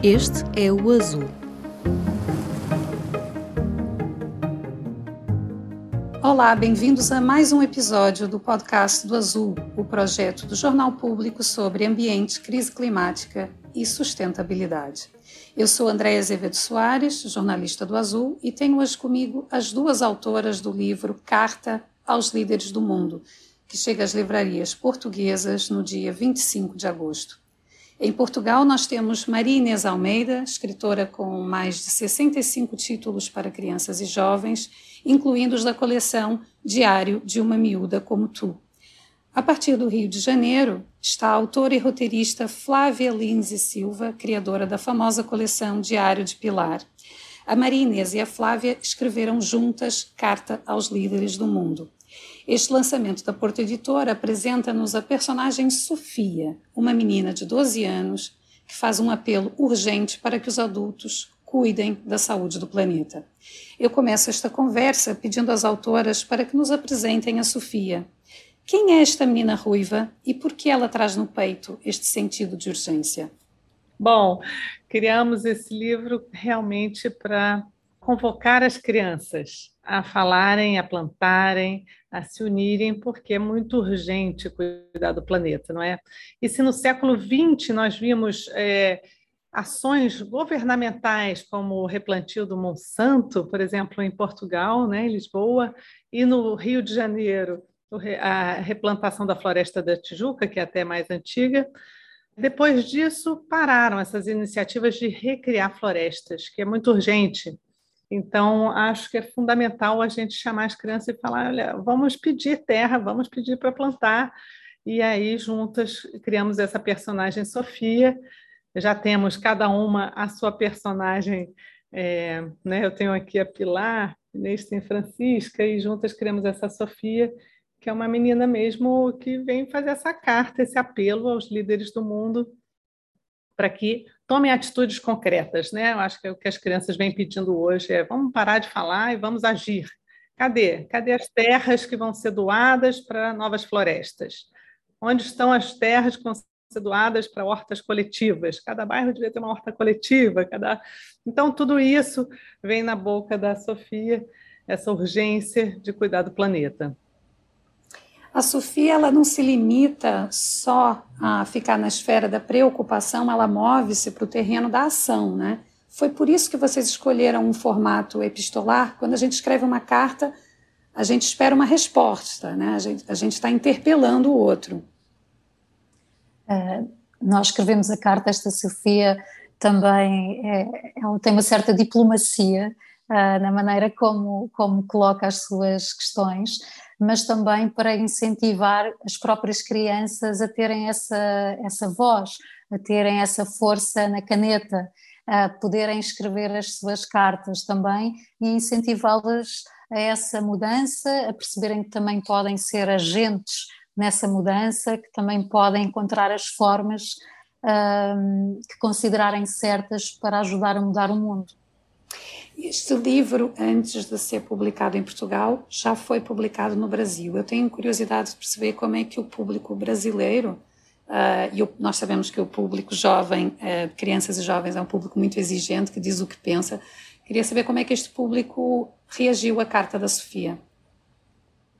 Este é o Azul. Olá, bem-vindos a mais um episódio do podcast do Azul, o projeto do Jornal Público sobre ambiente, crise climática e sustentabilidade. Eu sou Andréa Azevedo Soares, jornalista do Azul, e tenho hoje comigo as duas autoras do livro Carta aos Líderes do Mundo, que chega às livrarias portuguesas no dia 25 de agosto. Em Portugal, nós temos Maria Inês Almeida, escritora com mais de 65 títulos para crianças e jovens, incluindo os da coleção Diário de uma Miúda como Tu. A partir do Rio de Janeiro, está a autora e roteirista Flávia Lins e Silva, criadora da famosa coleção Diário de Pilar. A Maria Inês e a Flávia escreveram juntas Carta aos Líderes do Mundo. Este lançamento da Porto Editora apresenta-nos a personagem Sofia, uma menina de 12 anos que faz um apelo urgente para que os adultos cuidem da saúde do planeta. Eu começo esta conversa pedindo às autoras para que nos apresentem a Sofia. Quem é esta menina ruiva e por que ela traz no peito este sentido de urgência? Bom, criamos esse livro realmente para convocar as crianças a falarem, a plantarem, a se unirem, porque é muito urgente cuidar do planeta, não é? E se no século XX nós vimos é, ações governamentais, como o replantio do Monsanto, por exemplo, em Portugal, né, em Lisboa, e no Rio de Janeiro, a replantação da floresta da Tijuca, que é até mais antiga, depois disso, pararam essas iniciativas de recriar florestas, que é muito urgente. Então, acho que é fundamental a gente chamar as crianças e falar: olha, vamos pedir terra, vamos pedir para plantar. E aí, juntas, criamos essa personagem Sofia. Já temos cada uma a sua personagem. É, né? Eu tenho aqui a Pilar, Inês tem Francisca, e juntas criamos essa Sofia, que é uma menina mesmo que vem fazer essa carta, esse apelo aos líderes do mundo para que tomem atitudes concretas, né? Eu acho que é o que as crianças vêm pedindo hoje é vamos parar de falar e vamos agir. Cadê? Cadê as terras que vão ser doadas para novas florestas? Onde estão as terras que vão ser doadas para hortas coletivas? Cada bairro devia ter uma horta coletiva. Cada... Então, tudo isso vem na boca da Sofia, essa urgência de cuidar do planeta. A Sofia ela não se limita só a ficar na esfera da preocupação, ela move-se para o terreno da ação, né? Foi por isso que vocês escolheram um formato epistolar. Quando a gente escreve uma carta, a gente espera uma resposta, né? A gente está interpelando o outro. Uh, nós escrevemos a carta, esta Sofia também é, ela tem uma certa diplomacia uh, na maneira como, como coloca as suas questões mas também para incentivar as próprias crianças a terem essa, essa voz, a terem essa força na caneta, a poderem escrever as suas cartas também e incentivá-las a essa mudança, a perceberem que também podem ser agentes nessa mudança, que também podem encontrar as formas um, que considerarem certas para ajudar a mudar o mundo. Este livro, antes de ser publicado em Portugal, já foi publicado no Brasil. Eu tenho curiosidade de perceber como é que o público brasileiro, uh, e nós sabemos que o público jovem, uh, crianças e jovens, é um público muito exigente, que diz o que pensa. Queria saber como é que este público reagiu à carta da Sofia.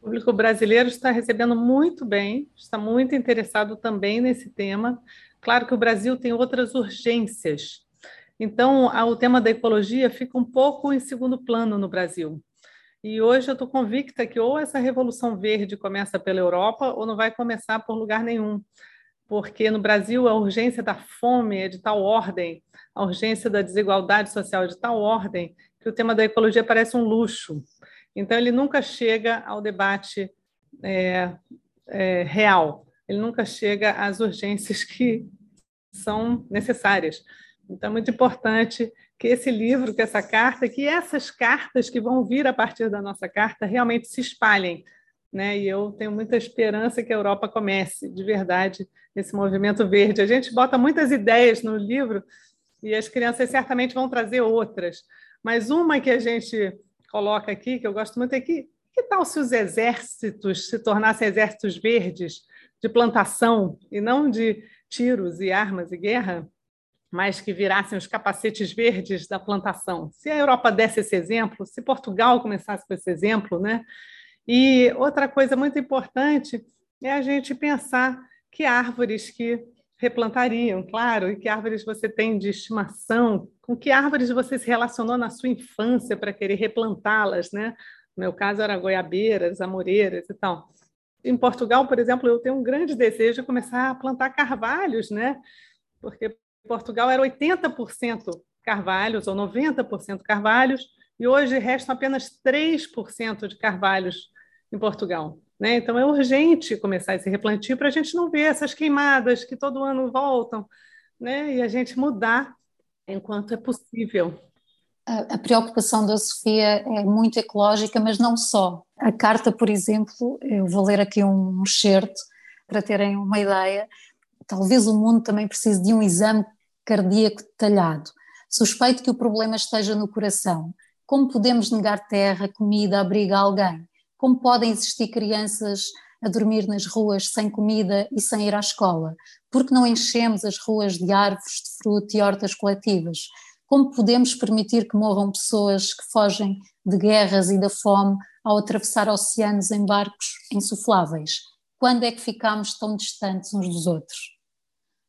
O público brasileiro está recebendo muito bem, está muito interessado também nesse tema. Claro que o Brasil tem outras urgências então, o tema da ecologia fica um pouco em segundo plano no Brasil. E hoje eu estou convicta que ou essa revolução verde começa pela Europa ou não vai começar por lugar nenhum. Porque no Brasil a urgência da fome é de tal ordem, a urgência da desigualdade social é de tal ordem, que o tema da ecologia parece um luxo. Então, ele nunca chega ao debate é, é, real, ele nunca chega às urgências que são necessárias. Então, é muito importante que esse livro, que essa carta, que essas cartas que vão vir a partir da nossa carta realmente se espalhem. Né? E eu tenho muita esperança que a Europa comece, de verdade, esse movimento verde. A gente bota muitas ideias no livro e as crianças certamente vão trazer outras. Mas uma que a gente coloca aqui, que eu gosto muito, é que que tal se os exércitos se tornassem exércitos verdes de plantação e não de tiros e armas e guerra? Mas que virassem os capacetes verdes da plantação. Se a Europa desse esse exemplo, se Portugal começasse com esse exemplo, né? E outra coisa muito importante é a gente pensar que árvores que replantariam, claro, e que árvores você tem de estimação, com que árvores você se relacionou na sua infância para querer replantá-las, né? No meu caso era goiabeiras, amoreiras e tal. Em Portugal, por exemplo, eu tenho um grande desejo de começar a plantar carvalhos, né? Porque Portugal era 80% carvalhos ou 90% carvalhos, e hoje restam apenas 3% de carvalhos em Portugal. Né? Então é urgente começar esse replantio para a gente não ver essas queimadas que todo ano voltam, né? e a gente mudar enquanto é possível. A, a preocupação da Sofia é muito ecológica, mas não só. A carta, por exemplo, eu vou ler aqui um excerto para terem uma ideia. Talvez o mundo também precise de um exame cardíaco detalhado. Suspeito que o problema esteja no coração. Como podemos negar terra, comida, abrigo a alguém? Como podem existir crianças a dormir nas ruas sem comida e sem ir à escola? Porque não enchemos as ruas de árvores de fruto e hortas coletivas? Como podemos permitir que morram pessoas que fogem de guerras e da fome ao atravessar oceanos em barcos insufláveis? Quando é que ficamos tão distantes uns dos outros?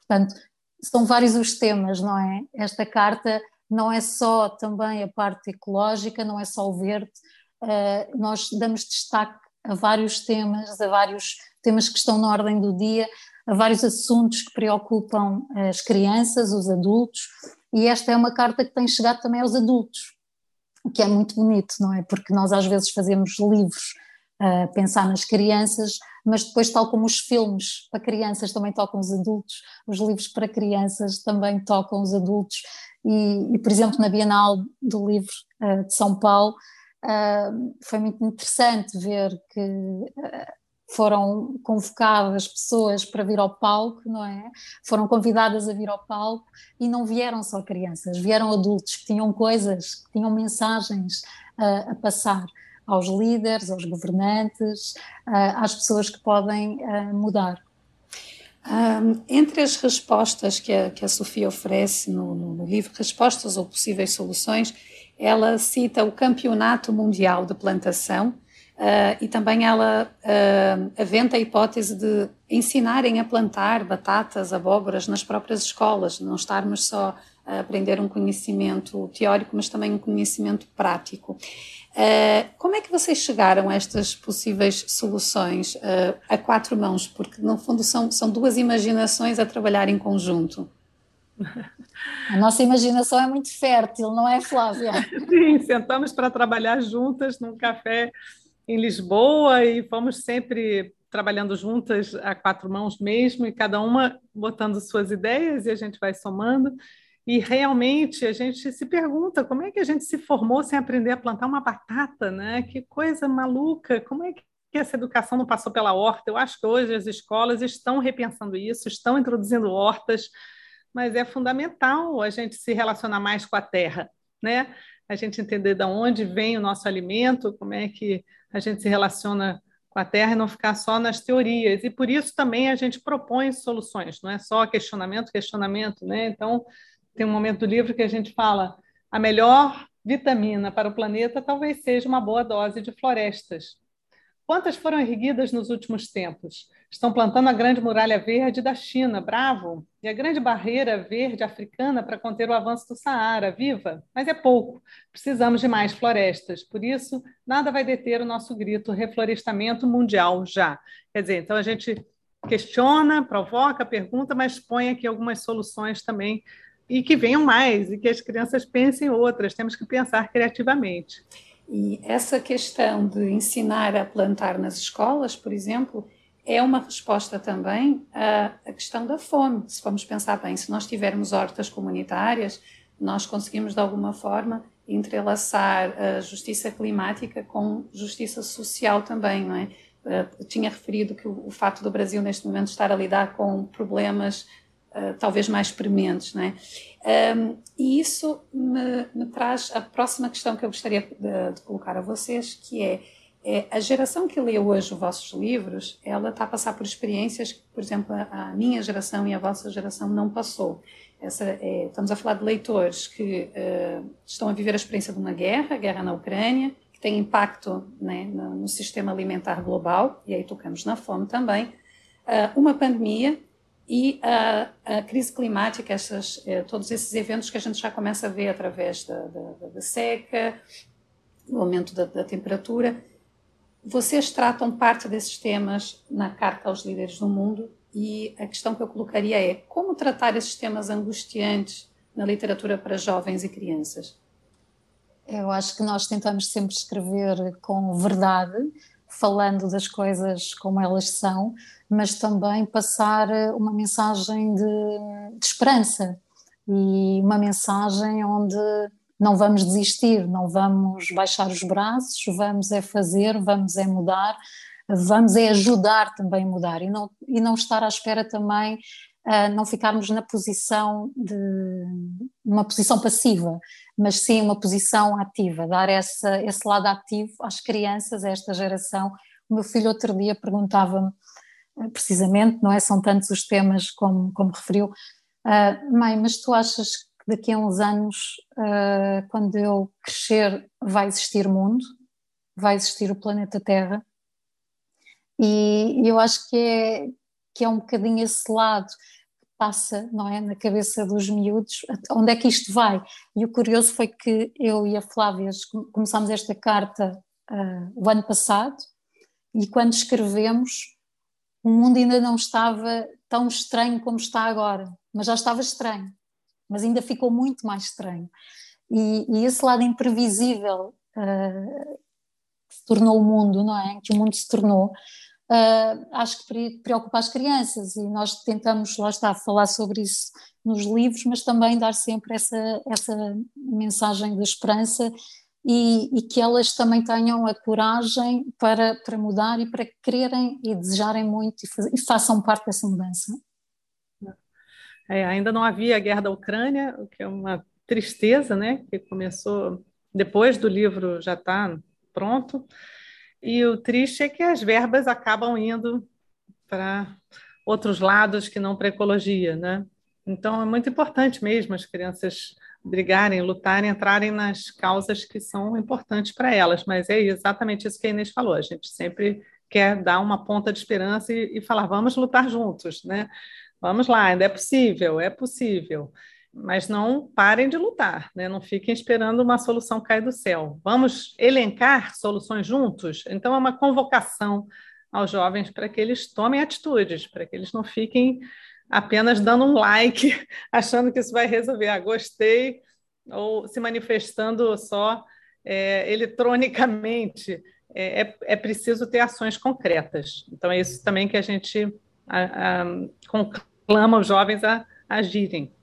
Portanto, são vários os temas, não é? Esta carta não é só também a parte ecológica, não é só o verde, uh, nós damos destaque a vários temas, a vários temas que estão na ordem do dia, a vários assuntos que preocupam as crianças, os adultos, e esta é uma carta que tem chegado também aos adultos, o que é muito bonito, não é? Porque nós às vezes fazemos livros a pensar nas crianças, mas depois, tal como os filmes para crianças também tocam os adultos, os livros para crianças também tocam os adultos. E, e por exemplo, na Bienal do Livro uh, de São Paulo, uh, foi muito interessante ver que uh, foram convocadas pessoas para vir ao palco, não é? Foram convidadas a vir ao palco e não vieram só crianças, vieram adultos que tinham coisas, que tinham mensagens a passar aos líderes, aos governantes, às pessoas que podem mudar. Um, entre as respostas que a, que a Sofia oferece no, no, no, livro, respostas ou possíveis soluções, ela cita o Campeonato Mundial de Plantação uh, e também ela uh, aventa a hipótese de ensinarem a plantar batatas, abóboras nas próprias escolas, não estarmos só a aprender um conhecimento teórico, mas também um conhecimento prático. Uh, como é que vocês chegaram a estas possíveis soluções uh, a quatro mãos? Porque, no fundo, são, são duas imaginações a trabalhar em conjunto. A nossa imaginação é muito fértil, não é, Flávia? Sim, sentamos para trabalhar juntas num café em Lisboa e fomos sempre trabalhando juntas a quatro mãos mesmo, e cada uma botando suas ideias e a gente vai somando. E realmente a gente se pergunta como é que a gente se formou sem aprender a plantar uma batata, né? Que coisa maluca! Como é que essa educação não passou pela horta? Eu acho que hoje as escolas estão repensando isso, estão introduzindo hortas, mas é fundamental a gente se relacionar mais com a terra, né? A gente entender de onde vem o nosso alimento, como é que a gente se relaciona com a terra e não ficar só nas teorias. E por isso também a gente propõe soluções, não é só questionamento, questionamento, né? Então, tem um momento do livro que a gente fala a melhor vitamina para o planeta talvez seja uma boa dose de florestas. Quantas foram erguidas nos últimos tempos? Estão plantando a Grande Muralha Verde da China, bravo, e a Grande Barreira Verde africana para conter o avanço do Saara, viva, mas é pouco. Precisamos de mais florestas. Por isso, nada vai deter o nosso grito reflorestamento mundial já. Quer dizer, então a gente questiona, provoca, pergunta, mas põe aqui algumas soluções também e que venham mais, e que as crianças pensem outras, temos que pensar criativamente. E essa questão de ensinar a plantar nas escolas, por exemplo, é uma resposta também à, questão da fome. Se formos pensar bem, se nós tivermos hortas comunitárias, nós conseguimos de alguma forma entrelaçar a justiça climática com justiça social também, não é? Eu tinha referido que o, o fato do Brasil neste momento estar a lidar com problemas eh, talvez mais prementes. Não é? Um, e isso me, me, traz a próxima questão que eu gostaria de, de colocar a vocês, que é, é, a geração que lê hoje os vossos livros, ela está a passar por experiências que, por exemplo, a, a minha geração e a vossa geração não passou. Essa, é, estamos a falar de leitores que uh, estão a viver a experiência de uma guerra, guerra na Ucrânia, que tem impacto né, no, no, sistema alimentar global, e aí tocamos na fome também, uh, uma pandemia e a, a crise climática, essas, uh, todos esses eventos que a gente já começa a ver através da, da, da seca, do aumento da, da temperatura. Vocês tratam parte desses temas na Carta aos Líderes do Mundo e a questão que eu colocaria é como tratar esses temas angustiantes na literatura para jovens e crianças? Eu acho que nós tentamos sempre escrever com verdade, falando das coisas como elas são, mas também passar uma mensagem de, de esperança e uma mensagem onde não vamos desistir, não vamos baixar os braços, vamos é fazer, vamos é mudar, vamos é ajudar também a mudar e não, e não estar à espera também uh, não ficarmos na posição de uma posição passiva, mas sim uma posição ativa, dar essa, esse lado ativo às crianças, a esta geração. O meu filho outro dia perguntava-me, ah, precisamente, não é? São tantos os temas como, como referiu, uh, mãe, mas tu achas que daqui a uns anos, uh, quando eu crescer, vai existir mundo? Vai existir o planeta Terra? E eu acho que é, que é um bocadinho esse lado passa, não é, na cabeça dos miúdos, onde é que isto vai? E o curioso foi que eu e a Flávia começámos esta carta uh, o ano passado e quando escrevemos o mundo ainda não estava tão estranho como está agora, mas já estava estranho, mas ainda ficou muito mais estranho. E, e esse lado imprevisível uh, que se tornou o mundo, não é? Que o mundo se tornou, uh, acho que preocupa as crianças e nós tentamos, lá está, falar sobre isso nos livros, mas também dar sempre essa, essa mensagem de esperança e, e, que elas também tenham a coragem para, para mudar e para quererem e desejarem muito e, faz, e façam parte dessa mudança. É, ainda não havia a guerra da Ucrânia, o que é uma tristeza, né? Que começou depois do livro já estar pronto. E o triste é que as verbas acabam indo para outros lados que não para ecologia, né? Então é muito importante mesmo as crianças brigarem, lutarem, entrarem nas causas que são importantes para elas. Mas é exatamente isso que a Inês falou. A gente sempre quer dar uma ponta de esperança e, e falar, vamos lutar juntos, né? Vamos lá, ainda é possível, é possível mas não parem de lutar, né? não fiquem esperando uma solução cair do céu. Vamos elencar soluções juntos? Então, é uma convocação aos jovens para que eles tomem atitudes, para que eles não fiquem apenas dando um like, achando que isso vai resolver. Ah, gostei, ou se manifestando só é, eletronicamente. É, é, é, preciso ter ações concretas. Então, é isso também que a gente a, a, conclama os jovens a, a agirem.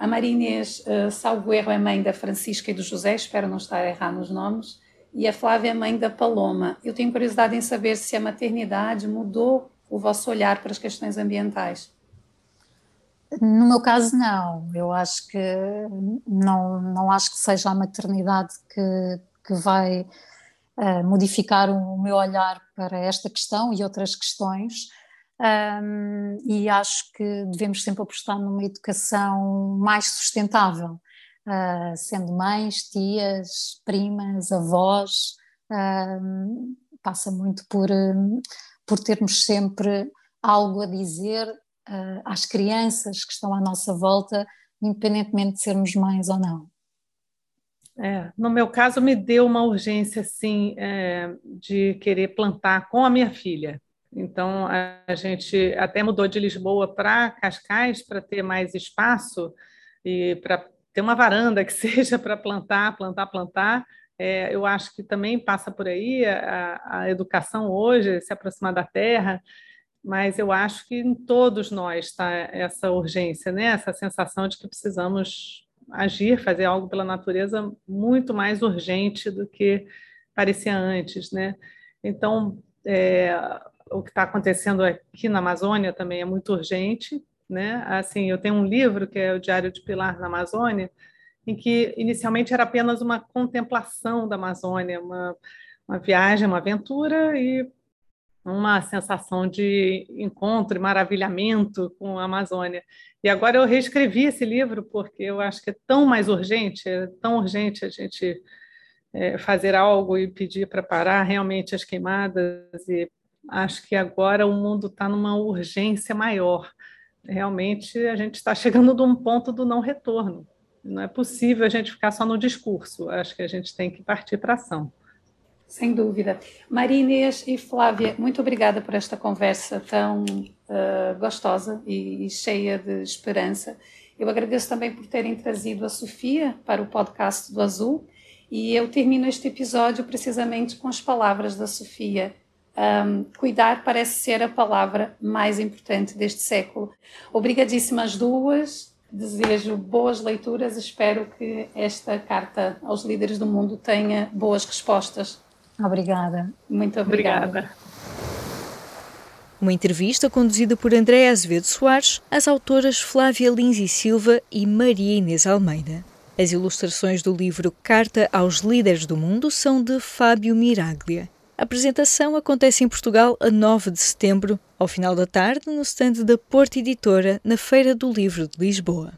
A Maria Inês, uh, salvo erro, é mãe da Francisca e do José, espero não estar a errar nos nomes, e a Flávia é mãe da Paloma. Eu tenho curiosidade em saber se a maternidade mudou o vosso olhar para as questões ambientais. No meu caso, não. Eu acho que não, não acho que seja a maternidade que, que vai uh, modificar o meu olhar para esta questão e outras questões um, e acho que devemos sempre apostar numa educação mais sustentável, uh, sendo mães, tias, primas, avós, um, passa muito por, por termos sempre algo a dizer uh, às crianças que estão à nossa volta, independentemente de sermos mães ou não. É, no meu caso, me deu uma urgência assim é, de querer plantar com a minha filha. Então, a gente até mudou de Lisboa para Cascais para ter mais espaço e para ter uma varanda que seja para plantar, plantar, plantar. É, eu acho que também passa por aí a, a educação hoje, se aproximar da terra, mas eu acho que em todos nós está essa urgência, né? essa sensação de que precisamos agir, fazer algo pela natureza muito mais urgente do que parecia antes. Né? Então, é, o que está acontecendo aqui na Amazônia também é muito urgente, né? Assim, eu tenho um livro que é o Diário de Pilar na Amazônia, em que inicialmente era apenas uma contemplação da Amazônia, uma, uma viagem, uma aventura, e uma sensação de encontro e maravilhamento com a Amazônia. E agora eu reescrevi esse livro porque eu acho que é tão mais urgente, é tão urgente a gente é, fazer algo e pedir para parar realmente as queimadas. E acho que agora o mundo está numa urgência maior. Realmente a gente está chegando num ponto do não retorno. Não é possível a gente ficar só no discurso. Acho que a gente tem que partir para ação. Sem dúvida. Maria Inês e Flávia, muito obrigada por esta conversa tão uh, gostosa e, e, cheia de esperança. Eu agradeço também por terem trazido a Sofia para o podcast do Azul e eu termino este episódio precisamente com as palavras da Sofia. Um, cuidar parece ser a palavra mais importante deste século. Obrigadíssimas duas. Desejo boas leituras. Espero que esta carta aos líderes do mundo tenha boas respostas Obrigada. Muito obrigada. obrigada. Uma entrevista conduzida por André Azevedo Soares às autoras Flávia Lins e Silva e Maria Inês Almeida. As ilustrações do livro Carta aos Líderes do Mundo são de Fábio Miraglia. A apresentação acontece em Portugal a 9 de setembro, ao final da tarde, no stand da Porta Editora, na Feira do Livro de Lisboa.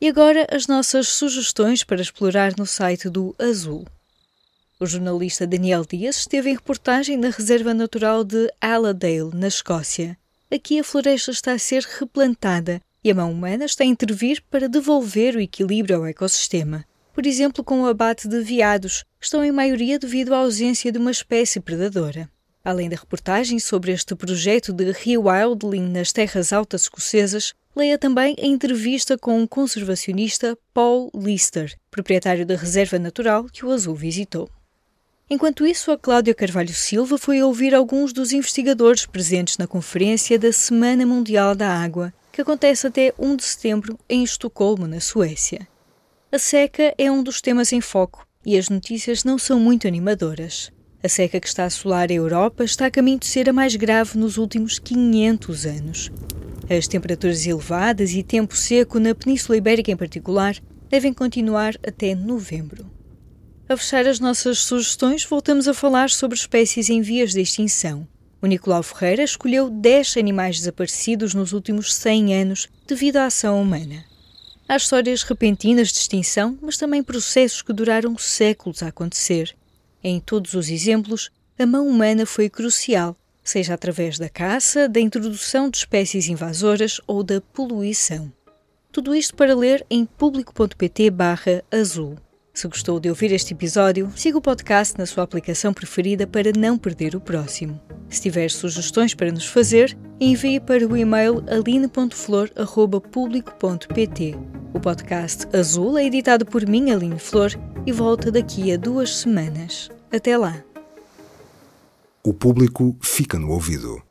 E agora as nossas sugestões para explorar no site do Azul. O jornalista Daniel Dias esteve em reportagem na Reserva Natural de Allendale, na Escócia. Aqui a floresta está a ser replantada e a mão humana está a intervir para devolver o equilíbrio ao ecossistema. Por exemplo, com o abate de veados, estão em maioria devido à ausência de uma espécie predadora. Além da reportagem sobre este projeto de rewilding nas terras altas escocesas, leia também a entrevista com o conservacionista Paul Lister, proprietário da reserva natural que o Azul visitou. Enquanto isso, a Cláudia Carvalho Silva foi ouvir alguns dos investigadores presentes na conferência da Semana Mundial da Água, que acontece até 1 de setembro em Estocolmo, na Suécia. A seca é um dos temas em foco e as notícias não são muito animadoras. A seca que está a assolar a Europa está a caminho de ser a mais grave nos últimos 500 anos. As temperaturas elevadas e tempo seco na Península Ibérica em particular devem continuar até novembro. A fechar as nossas sugestões, voltamos a falar sobre espécies em vias de extinção. O Nicolau Ferreira escolheu 10 animais desaparecidos nos últimos 100 anos devido à ação humana. Há histórias repentinas de extinção, mas também processos que duraram séculos a acontecer. Em todos os exemplos, a mão humana foi crucial, seja através da caça, da introdução de espécies invasoras ou da poluição. Tudo isto para ler em público.pt/azul. Se gostou de ouvir este episódio, siga o podcast na sua aplicação preferida para não perder o próximo. Se tiver sugestões para nos fazer, envie para o e-mail aline.flor.público.pt. O podcast Azul é editado por mim, Aline Flor, e volta daqui a duas semanas. Até lá! O público fica no ouvido.